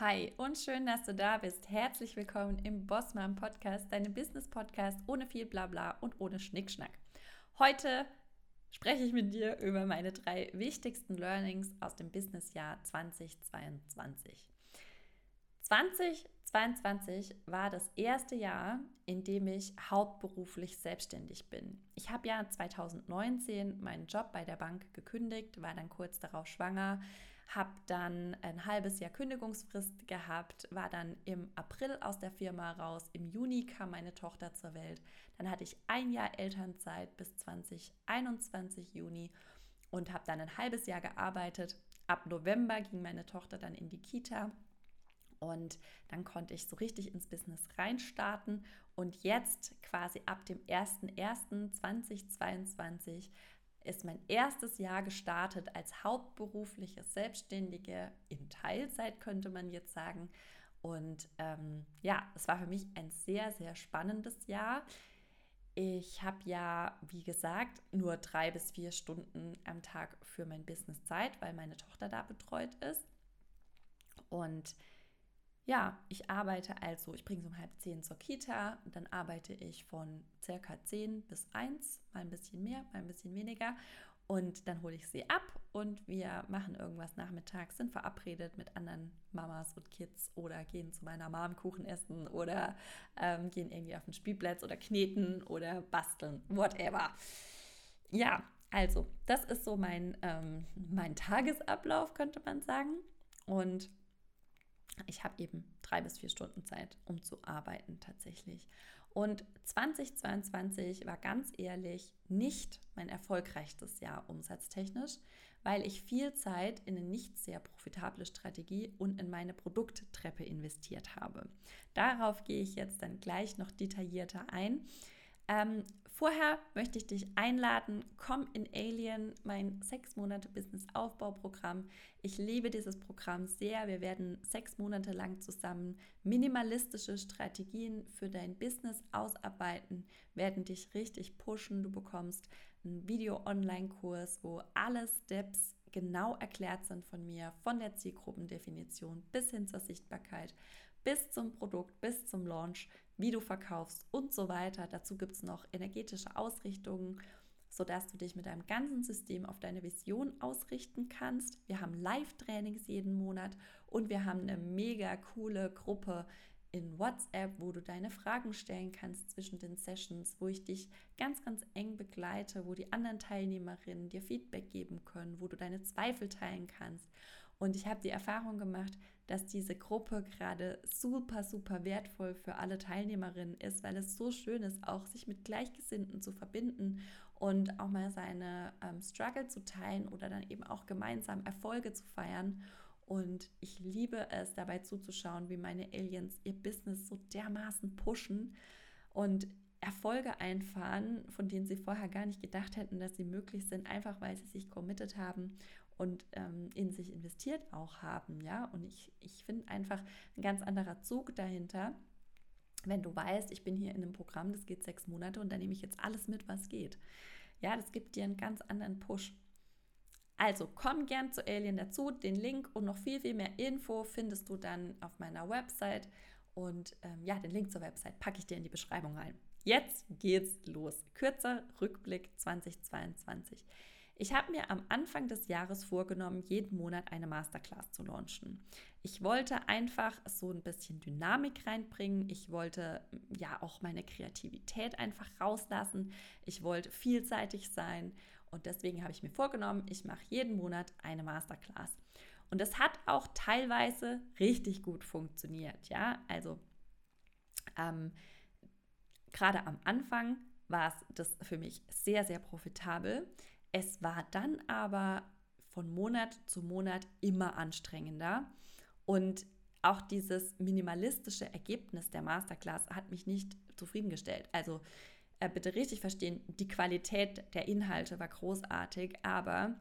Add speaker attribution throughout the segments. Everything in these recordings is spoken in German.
Speaker 1: Hi und schön, dass du da bist. Herzlich willkommen im Bossmann Podcast, deinem Business Podcast ohne viel Blabla und ohne Schnickschnack. Heute spreche ich mit dir über meine drei wichtigsten Learnings aus dem Businessjahr 2022. 2022 war das erste Jahr, in dem ich hauptberuflich selbstständig bin. Ich habe ja 2019 meinen Job bei der Bank gekündigt, war dann kurz darauf schwanger, habe dann ein halbes Jahr Kündigungsfrist gehabt, war dann im April aus der Firma raus, im Juni kam meine Tochter zur Welt, dann hatte ich ein Jahr Elternzeit bis 2021 Juni und habe dann ein halbes Jahr gearbeitet. Ab November ging meine Tochter dann in die Kita und dann konnte ich so richtig ins Business reinstarten. Und jetzt quasi ab dem 01.01.2022 ist mein erstes Jahr gestartet als hauptberufliche Selbstständige in Teilzeit, könnte man jetzt sagen. Und ähm, ja, es war für mich ein sehr, sehr spannendes Jahr. Ich habe ja, wie gesagt, nur drei bis vier Stunden am Tag für mein Business Zeit, weil meine Tochter da betreut ist. Und ja, ich arbeite also, ich bringe sie um halb zehn zur Kita dann arbeite ich von circa zehn bis eins, mal ein bisschen mehr, mal ein bisschen weniger. Und dann hole ich sie ab und wir machen irgendwas nachmittags, sind verabredet mit anderen Mamas und Kids oder gehen zu meiner Mom Kuchen essen oder ähm, gehen irgendwie auf den Spielplatz oder kneten oder basteln, whatever. Ja, also das ist so mein, ähm, mein Tagesablauf, könnte man sagen. Und ich habe eben drei bis vier Stunden Zeit, um zu arbeiten tatsächlich. Und 2022 war ganz ehrlich nicht mein erfolgreichstes Jahr umsatztechnisch, weil ich viel Zeit in eine nicht sehr profitable Strategie und in meine Produkttreppe investiert habe. Darauf gehe ich jetzt dann gleich noch detaillierter ein. Ähm, vorher möchte ich dich einladen, komm in Alien, mein sechs Monate Business Aufbauprogramm. Ich liebe dieses Programm sehr. Wir werden sechs Monate lang zusammen minimalistische Strategien für dein Business ausarbeiten, werden dich richtig pushen. Du bekommst einen Video-Online-Kurs, wo alle Steps genau erklärt sind von mir, von der Zielgruppendefinition bis hin zur Sichtbarkeit, bis zum Produkt, bis zum Launch, wie du verkaufst und so weiter. Dazu gibt es noch energetische Ausrichtungen, sodass du dich mit deinem ganzen System auf deine Vision ausrichten kannst. Wir haben Live-Trainings jeden Monat und wir haben eine mega coole Gruppe in WhatsApp, wo du deine Fragen stellen kannst zwischen den Sessions, wo ich dich ganz, ganz eng begleite, wo die anderen Teilnehmerinnen dir Feedback geben können, wo du deine Zweifel teilen kannst. Und ich habe die Erfahrung gemacht, dass diese Gruppe gerade super, super wertvoll für alle Teilnehmerinnen ist, weil es so schön ist, auch sich mit Gleichgesinnten zu verbinden und auch mal seine ähm, Struggle zu teilen oder dann eben auch gemeinsam Erfolge zu feiern. Und ich liebe es, dabei zuzuschauen, wie meine Aliens ihr Business so dermaßen pushen und Erfolge einfahren, von denen sie vorher gar nicht gedacht hätten, dass sie möglich sind, einfach weil sie sich committed haben und ähm, in sich investiert auch haben. Ja, und ich, ich finde einfach ein ganz anderer Zug dahinter. Wenn du weißt, ich bin hier in einem Programm, das geht sechs Monate und da nehme ich jetzt alles mit, was geht. Ja, das gibt dir einen ganz anderen Push. Also komm gern zu Alien dazu. Den Link und noch viel, viel mehr Info findest du dann auf meiner Website. Und ähm, ja, den Link zur Website packe ich dir in die Beschreibung rein. Jetzt geht's los. Kürzer Rückblick 2022. Ich habe mir am Anfang des Jahres vorgenommen, jeden Monat eine Masterclass zu launchen. Ich wollte einfach so ein bisschen Dynamik reinbringen. Ich wollte ja auch meine Kreativität einfach rauslassen. Ich wollte vielseitig sein und deswegen habe ich mir vorgenommen, ich mache jeden Monat eine Masterclass. Und das hat auch teilweise richtig gut funktioniert. Ja, also ähm, gerade am Anfang war es das für mich sehr, sehr profitabel. Es war dann aber von Monat zu Monat immer anstrengender und auch dieses minimalistische Ergebnis der Masterclass hat mich nicht zufriedengestellt. Also äh, bitte richtig verstehen, die Qualität der Inhalte war großartig, aber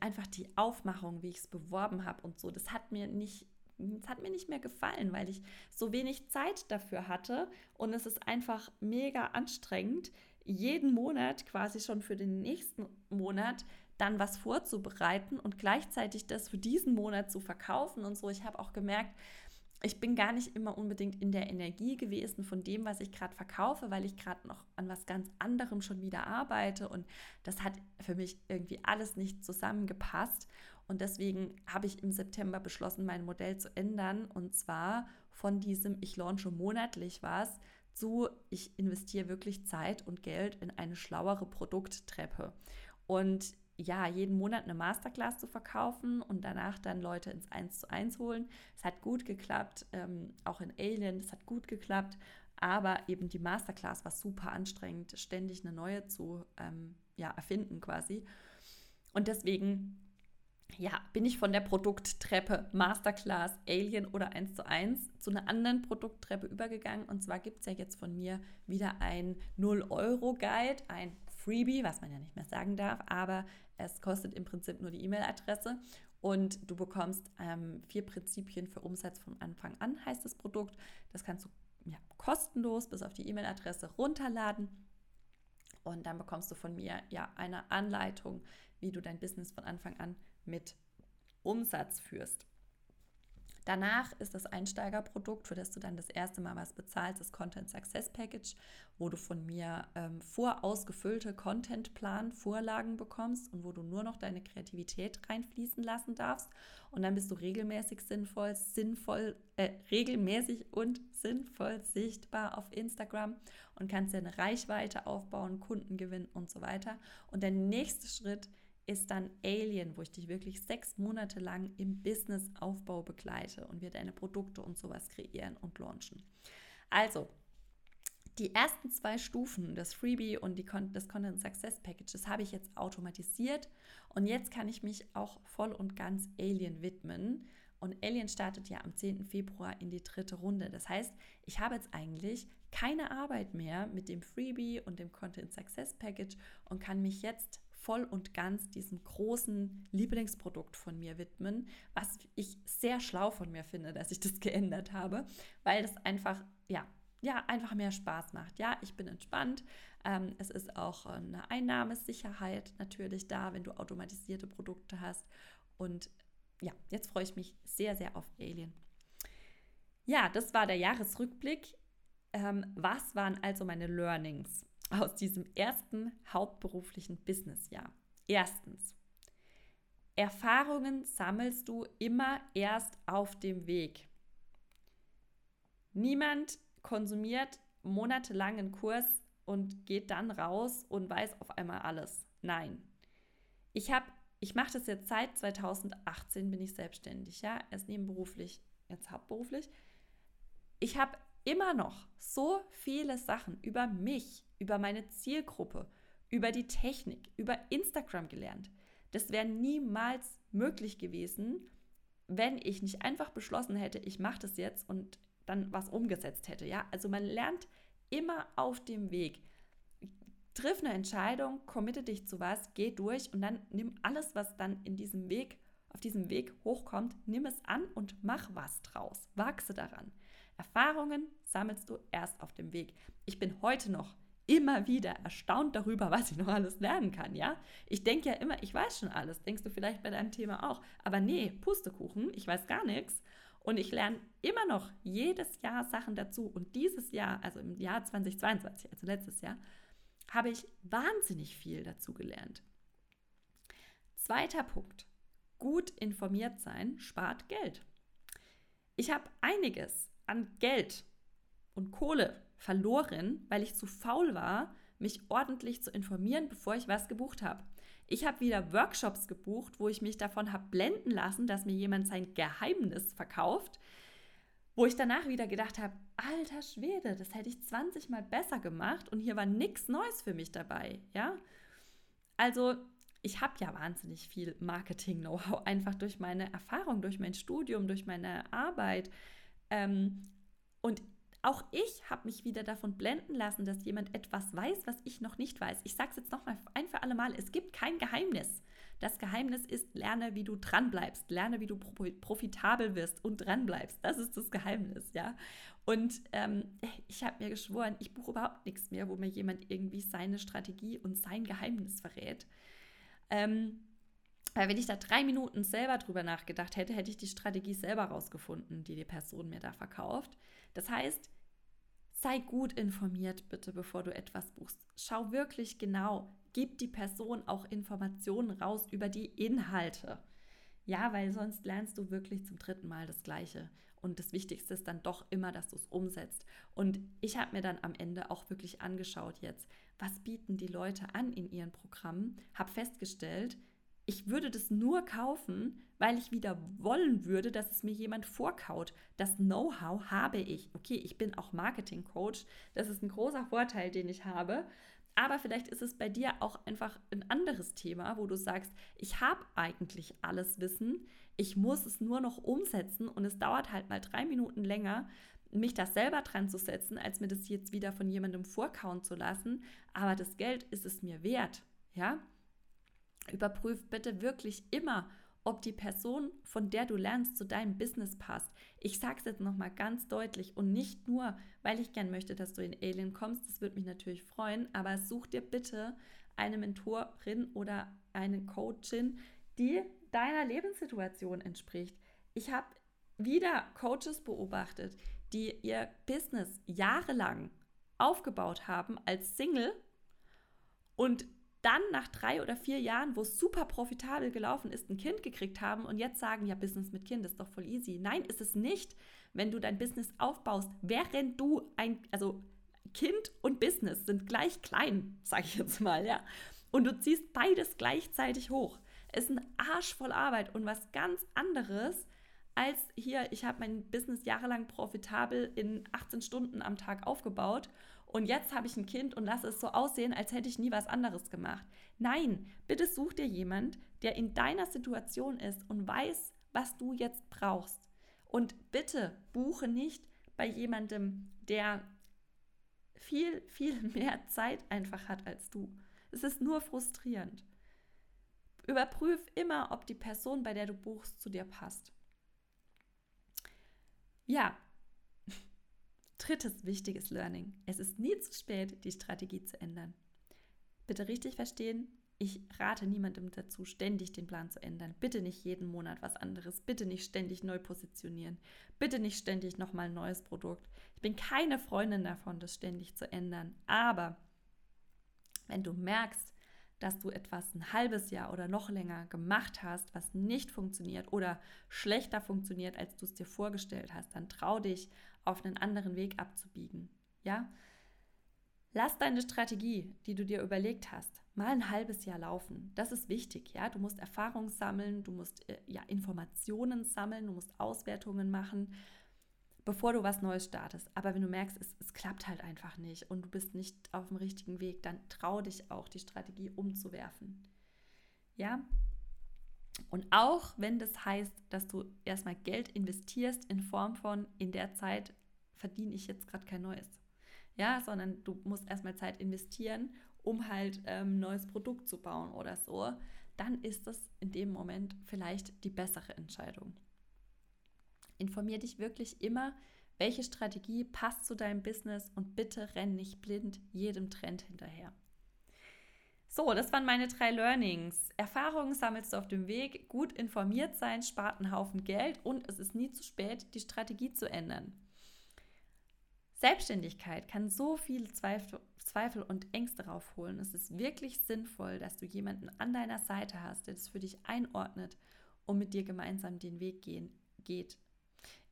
Speaker 1: einfach die Aufmachung, wie ich es beworben habe und so, das hat mir nicht es hat mir nicht mehr gefallen, weil ich so wenig Zeit dafür hatte und es ist einfach mega anstrengend, jeden Monat quasi schon für den nächsten Monat dann was vorzubereiten und gleichzeitig das für diesen Monat zu verkaufen und so. Ich habe auch gemerkt, ich bin gar nicht immer unbedingt in der Energie gewesen von dem, was ich gerade verkaufe, weil ich gerade noch an was ganz anderem schon wieder arbeite. Und das hat für mich irgendwie alles nicht zusammengepasst. Und deswegen habe ich im September beschlossen, mein Modell zu ändern. Und zwar von diesem ich launche monatlich was zu ich investiere wirklich Zeit und Geld in eine schlauere Produkttreppe und ja, jeden Monat eine Masterclass zu verkaufen und danach dann Leute ins 1 zu 1 holen. Es hat gut geklappt, ähm, auch in Alien, es hat gut geklappt, aber eben die Masterclass war super anstrengend, ständig eine neue zu ähm, ja, erfinden quasi. Und deswegen ja, bin ich von der Produkttreppe Masterclass, Alien oder 1 zu 1 zu einer anderen Produkttreppe übergegangen. Und zwar gibt es ja jetzt von mir wieder ein 0-Euro-Guide, ein Freebie, was man ja nicht mehr sagen darf, aber es kostet im Prinzip nur die E-Mail-Adresse und du bekommst ähm, vier Prinzipien für Umsatz von Anfang an, heißt das Produkt. Das kannst du ja, kostenlos bis auf die E-Mail-Adresse runterladen. Und dann bekommst du von mir ja eine Anleitung, wie du dein Business von Anfang an mit Umsatz führst. Danach ist das Einsteigerprodukt, für das du dann das erste Mal was bezahlst, das Content Success Package, wo du von mir ähm, vorausgefüllte Contentplan, Vorlagen bekommst und wo du nur noch deine Kreativität reinfließen lassen darfst. Und dann bist du regelmäßig sinnvoll, sinnvoll, äh, regelmäßig und sinnvoll sichtbar auf Instagram und kannst dir eine Reichweite aufbauen, Kunden gewinnen und so weiter. Und der nächste Schritt ist, ist dann Alien, wo ich dich wirklich sechs Monate lang im Businessaufbau begleite und wir deine Produkte und sowas kreieren und launchen. Also, die ersten zwei Stufen, das Freebie und die, das Content Success Packages, habe ich jetzt automatisiert und jetzt kann ich mich auch voll und ganz Alien widmen. Und Alien startet ja am 10. Februar in die dritte Runde. Das heißt, ich habe jetzt eigentlich keine Arbeit mehr mit dem Freebie und dem Content Success Package und kann mich jetzt voll und ganz diesem großen Lieblingsprodukt von mir widmen, was ich sehr schlau von mir finde, dass ich das geändert habe, weil das einfach, ja, ja, einfach mehr Spaß macht. Ja, ich bin entspannt. Ähm, es ist auch eine Einnahmesicherheit natürlich da, wenn du automatisierte Produkte hast. Und ja, jetzt freue ich mich sehr, sehr auf Alien. Ja, das war der Jahresrückblick. Ähm, was waren also meine Learnings? Aus diesem ersten hauptberuflichen Businessjahr. Erstens, Erfahrungen sammelst du immer erst auf dem Weg. Niemand konsumiert monatelang einen Kurs und geht dann raus und weiß auf einmal alles. Nein. Ich habe ich mache das jetzt seit 2018 bin ich selbstständig, ja, erst nebenberuflich, jetzt hauptberuflich. Ich habe immer noch so viele Sachen über mich, über meine Zielgruppe, über die Technik, über Instagram gelernt. Das wäre niemals möglich gewesen, wenn ich nicht einfach beschlossen hätte, ich mache das jetzt und dann was umgesetzt hätte. Ja, also man lernt immer auf dem Weg. Triff eine Entscheidung, committe dich zu was, geh durch und dann nimm alles, was dann in diesem Weg, auf diesem Weg hochkommt, nimm es an und mach was draus. Wachse daran. Erfahrungen sammelst du erst auf dem Weg. Ich bin heute noch immer wieder erstaunt darüber, was ich noch alles lernen kann, ja? Ich denke ja immer, ich weiß schon alles. Denkst du vielleicht bei deinem Thema auch? Aber nee, Pustekuchen, ich weiß gar nichts. Und ich lerne immer noch jedes Jahr Sachen dazu. Und dieses Jahr, also im Jahr 2022, also letztes Jahr, habe ich wahnsinnig viel dazu gelernt. Zweiter Punkt. Gut informiert sein spart Geld. Ich habe einiges an Geld und Kohle verloren, weil ich zu faul war, mich ordentlich zu informieren, bevor ich was gebucht habe. Ich habe wieder Workshops gebucht, wo ich mich davon habe blenden lassen, dass mir jemand sein Geheimnis verkauft, wo ich danach wieder gedacht habe, alter Schwede, das hätte ich 20 Mal besser gemacht und hier war nichts Neues für mich dabei, ja? Also, ich habe ja wahnsinnig viel Marketing-Know-how, einfach durch meine Erfahrung, durch mein Studium, durch meine Arbeit. Ähm, und auch ich habe mich wieder davon blenden lassen, dass jemand etwas weiß, was ich noch nicht weiß. Ich sage es jetzt nochmal ein für alle Mal, es gibt kein Geheimnis. Das Geheimnis ist, lerne, wie du dranbleibst, lerne, wie du profitabel wirst und dranbleibst. Das ist das Geheimnis, ja. Und ähm, ich habe mir geschworen, ich buche überhaupt nichts mehr, wo mir jemand irgendwie seine Strategie und sein Geheimnis verrät. Ähm, Weil wenn ich da drei Minuten selber drüber nachgedacht hätte, hätte ich die Strategie selber rausgefunden, die die Person mir da verkauft. Das heißt, sei gut informiert bitte, bevor du etwas buchst. Schau wirklich genau, gib die Person auch Informationen raus über die Inhalte. Ja, weil sonst lernst du wirklich zum dritten Mal das Gleiche. Und das Wichtigste ist dann doch immer, dass du es umsetzt. Und ich habe mir dann am Ende auch wirklich angeschaut jetzt, was bieten die Leute an in ihren Programmen, habe festgestellt, ich würde das nur kaufen, weil ich wieder wollen würde, dass es mir jemand vorkaut. Das Know-how habe ich. Okay, ich bin auch Marketing-Coach. Das ist ein großer Vorteil, den ich habe. Aber vielleicht ist es bei dir auch einfach ein anderes Thema, wo du sagst, ich habe eigentlich alles Wissen, ich muss es nur noch umsetzen und es dauert halt mal drei Minuten länger, mich da selber dran zu setzen, als mir das jetzt wieder von jemandem vorkauen zu lassen. Aber das Geld ist es mir wert. Ja, Überprüf bitte wirklich immer, ob die Person, von der du lernst, zu deinem Business passt. Ich sage es jetzt nochmal ganz deutlich und nicht nur, weil ich gern möchte, dass du in Alien kommst, das würde mich natürlich freuen, aber such dir bitte eine Mentorin oder eine Coachin, die deiner Lebenssituation entspricht. Ich habe wieder Coaches beobachtet, die ihr Business jahrelang aufgebaut haben als Single und dann nach drei oder vier Jahren, wo es super profitabel gelaufen ist, ein Kind gekriegt haben und jetzt sagen, ja, Business mit Kind ist doch voll easy. Nein, ist es nicht, wenn du dein Business aufbaust, während du ein, also Kind und Business sind gleich klein, sage ich jetzt mal, ja. Und du ziehst beides gleichzeitig hoch. Es ist ein Arsch voll Arbeit und was ganz anderes als hier, ich habe mein Business jahrelang profitabel in 18 Stunden am Tag aufgebaut und jetzt habe ich ein Kind und lasse es so aussehen, als hätte ich nie was anderes gemacht. Nein, bitte such dir jemand, der in deiner Situation ist und weiß, was du jetzt brauchst. Und bitte buche nicht bei jemandem, der viel, viel mehr Zeit einfach hat als du. Es ist nur frustrierend. Überprüf immer, ob die Person, bei der du buchst, zu dir passt. Ja, Drittes wichtiges Learning. Es ist nie zu spät, die Strategie zu ändern. Bitte richtig verstehen, ich rate niemandem dazu, ständig den Plan zu ändern. Bitte nicht jeden Monat was anderes. Bitte nicht ständig neu positionieren. Bitte nicht ständig nochmal ein neues Produkt. Ich bin keine Freundin davon, das ständig zu ändern. Aber wenn du merkst, dass du etwas ein halbes Jahr oder noch länger gemacht hast, was nicht funktioniert oder schlechter funktioniert, als du es dir vorgestellt hast, dann trau dich, auf einen anderen Weg abzubiegen. Ja? Lass deine Strategie, die du dir überlegt hast, mal ein halbes Jahr laufen. Das ist wichtig, ja. Du musst Erfahrung sammeln, du musst äh, ja Informationen sammeln, du musst Auswertungen machen, bevor du was Neues startest. Aber wenn du merkst, es, es klappt halt einfach nicht und du bist nicht auf dem richtigen Weg, dann trau dich auch, die Strategie umzuwerfen. Ja, und auch wenn das heißt, dass du erstmal Geld investierst in Form von, in der Zeit verdiene ich jetzt gerade kein neues. Ja, sondern du musst erstmal Zeit investieren, um halt ein ähm, neues Produkt zu bauen oder so, dann ist das in dem Moment vielleicht die bessere Entscheidung. Informier dich wirklich immer, welche Strategie passt zu deinem Business und bitte renn nicht blind jedem Trend hinterher. So, das waren meine drei Learnings. Erfahrungen sammelst du auf dem Weg, gut informiert sein spart einen Haufen Geld und es ist nie zu spät, die Strategie zu ändern. Selbstständigkeit kann so viele Zweifel, Zweifel und Ängste raufholen. Es ist wirklich sinnvoll, dass du jemanden an deiner Seite hast, der das für dich einordnet und mit dir gemeinsam den Weg gehen, geht.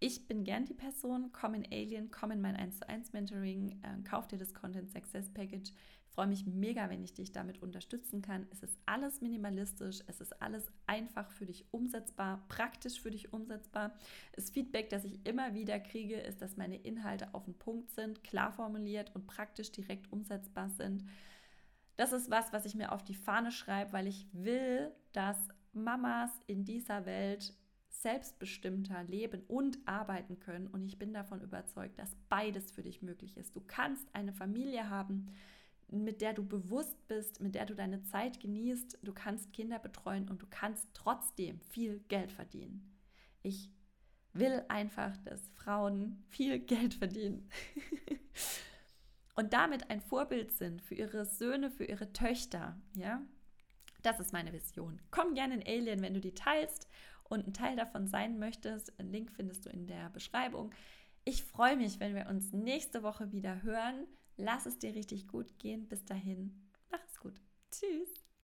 Speaker 1: Ich bin gern die Person, komm in Alien, komm in mein 1 zu 1 Mentoring, äh, kauf dir das Content Success Package freue mich mega, wenn ich dich damit unterstützen kann. Es ist alles minimalistisch, es ist alles einfach für dich umsetzbar, praktisch für dich umsetzbar. Das Feedback, das ich immer wieder kriege, ist, dass meine Inhalte auf den Punkt sind, klar formuliert und praktisch direkt umsetzbar sind. Das ist was, was ich mir auf die Fahne schreibe, weil ich will, dass Mamas in dieser Welt selbstbestimmter leben und arbeiten können. Und ich bin davon überzeugt, dass beides für dich möglich ist. Du kannst eine Familie haben, mit der du bewusst bist, mit der du deine Zeit genießt. Du kannst Kinder betreuen und du kannst trotzdem viel Geld verdienen. Ich will einfach, dass Frauen viel Geld verdienen und damit ein Vorbild sind für ihre Söhne, für ihre Töchter. Ja, das ist meine Vision. Komm gerne in Alien, wenn du die teilst und ein Teil davon sein möchtest. Einen Link findest du in der Beschreibung. Ich freue mich, wenn wir uns nächste Woche wieder hören. Lass es dir richtig gut gehen. Bis dahin, mach es gut. Tschüss.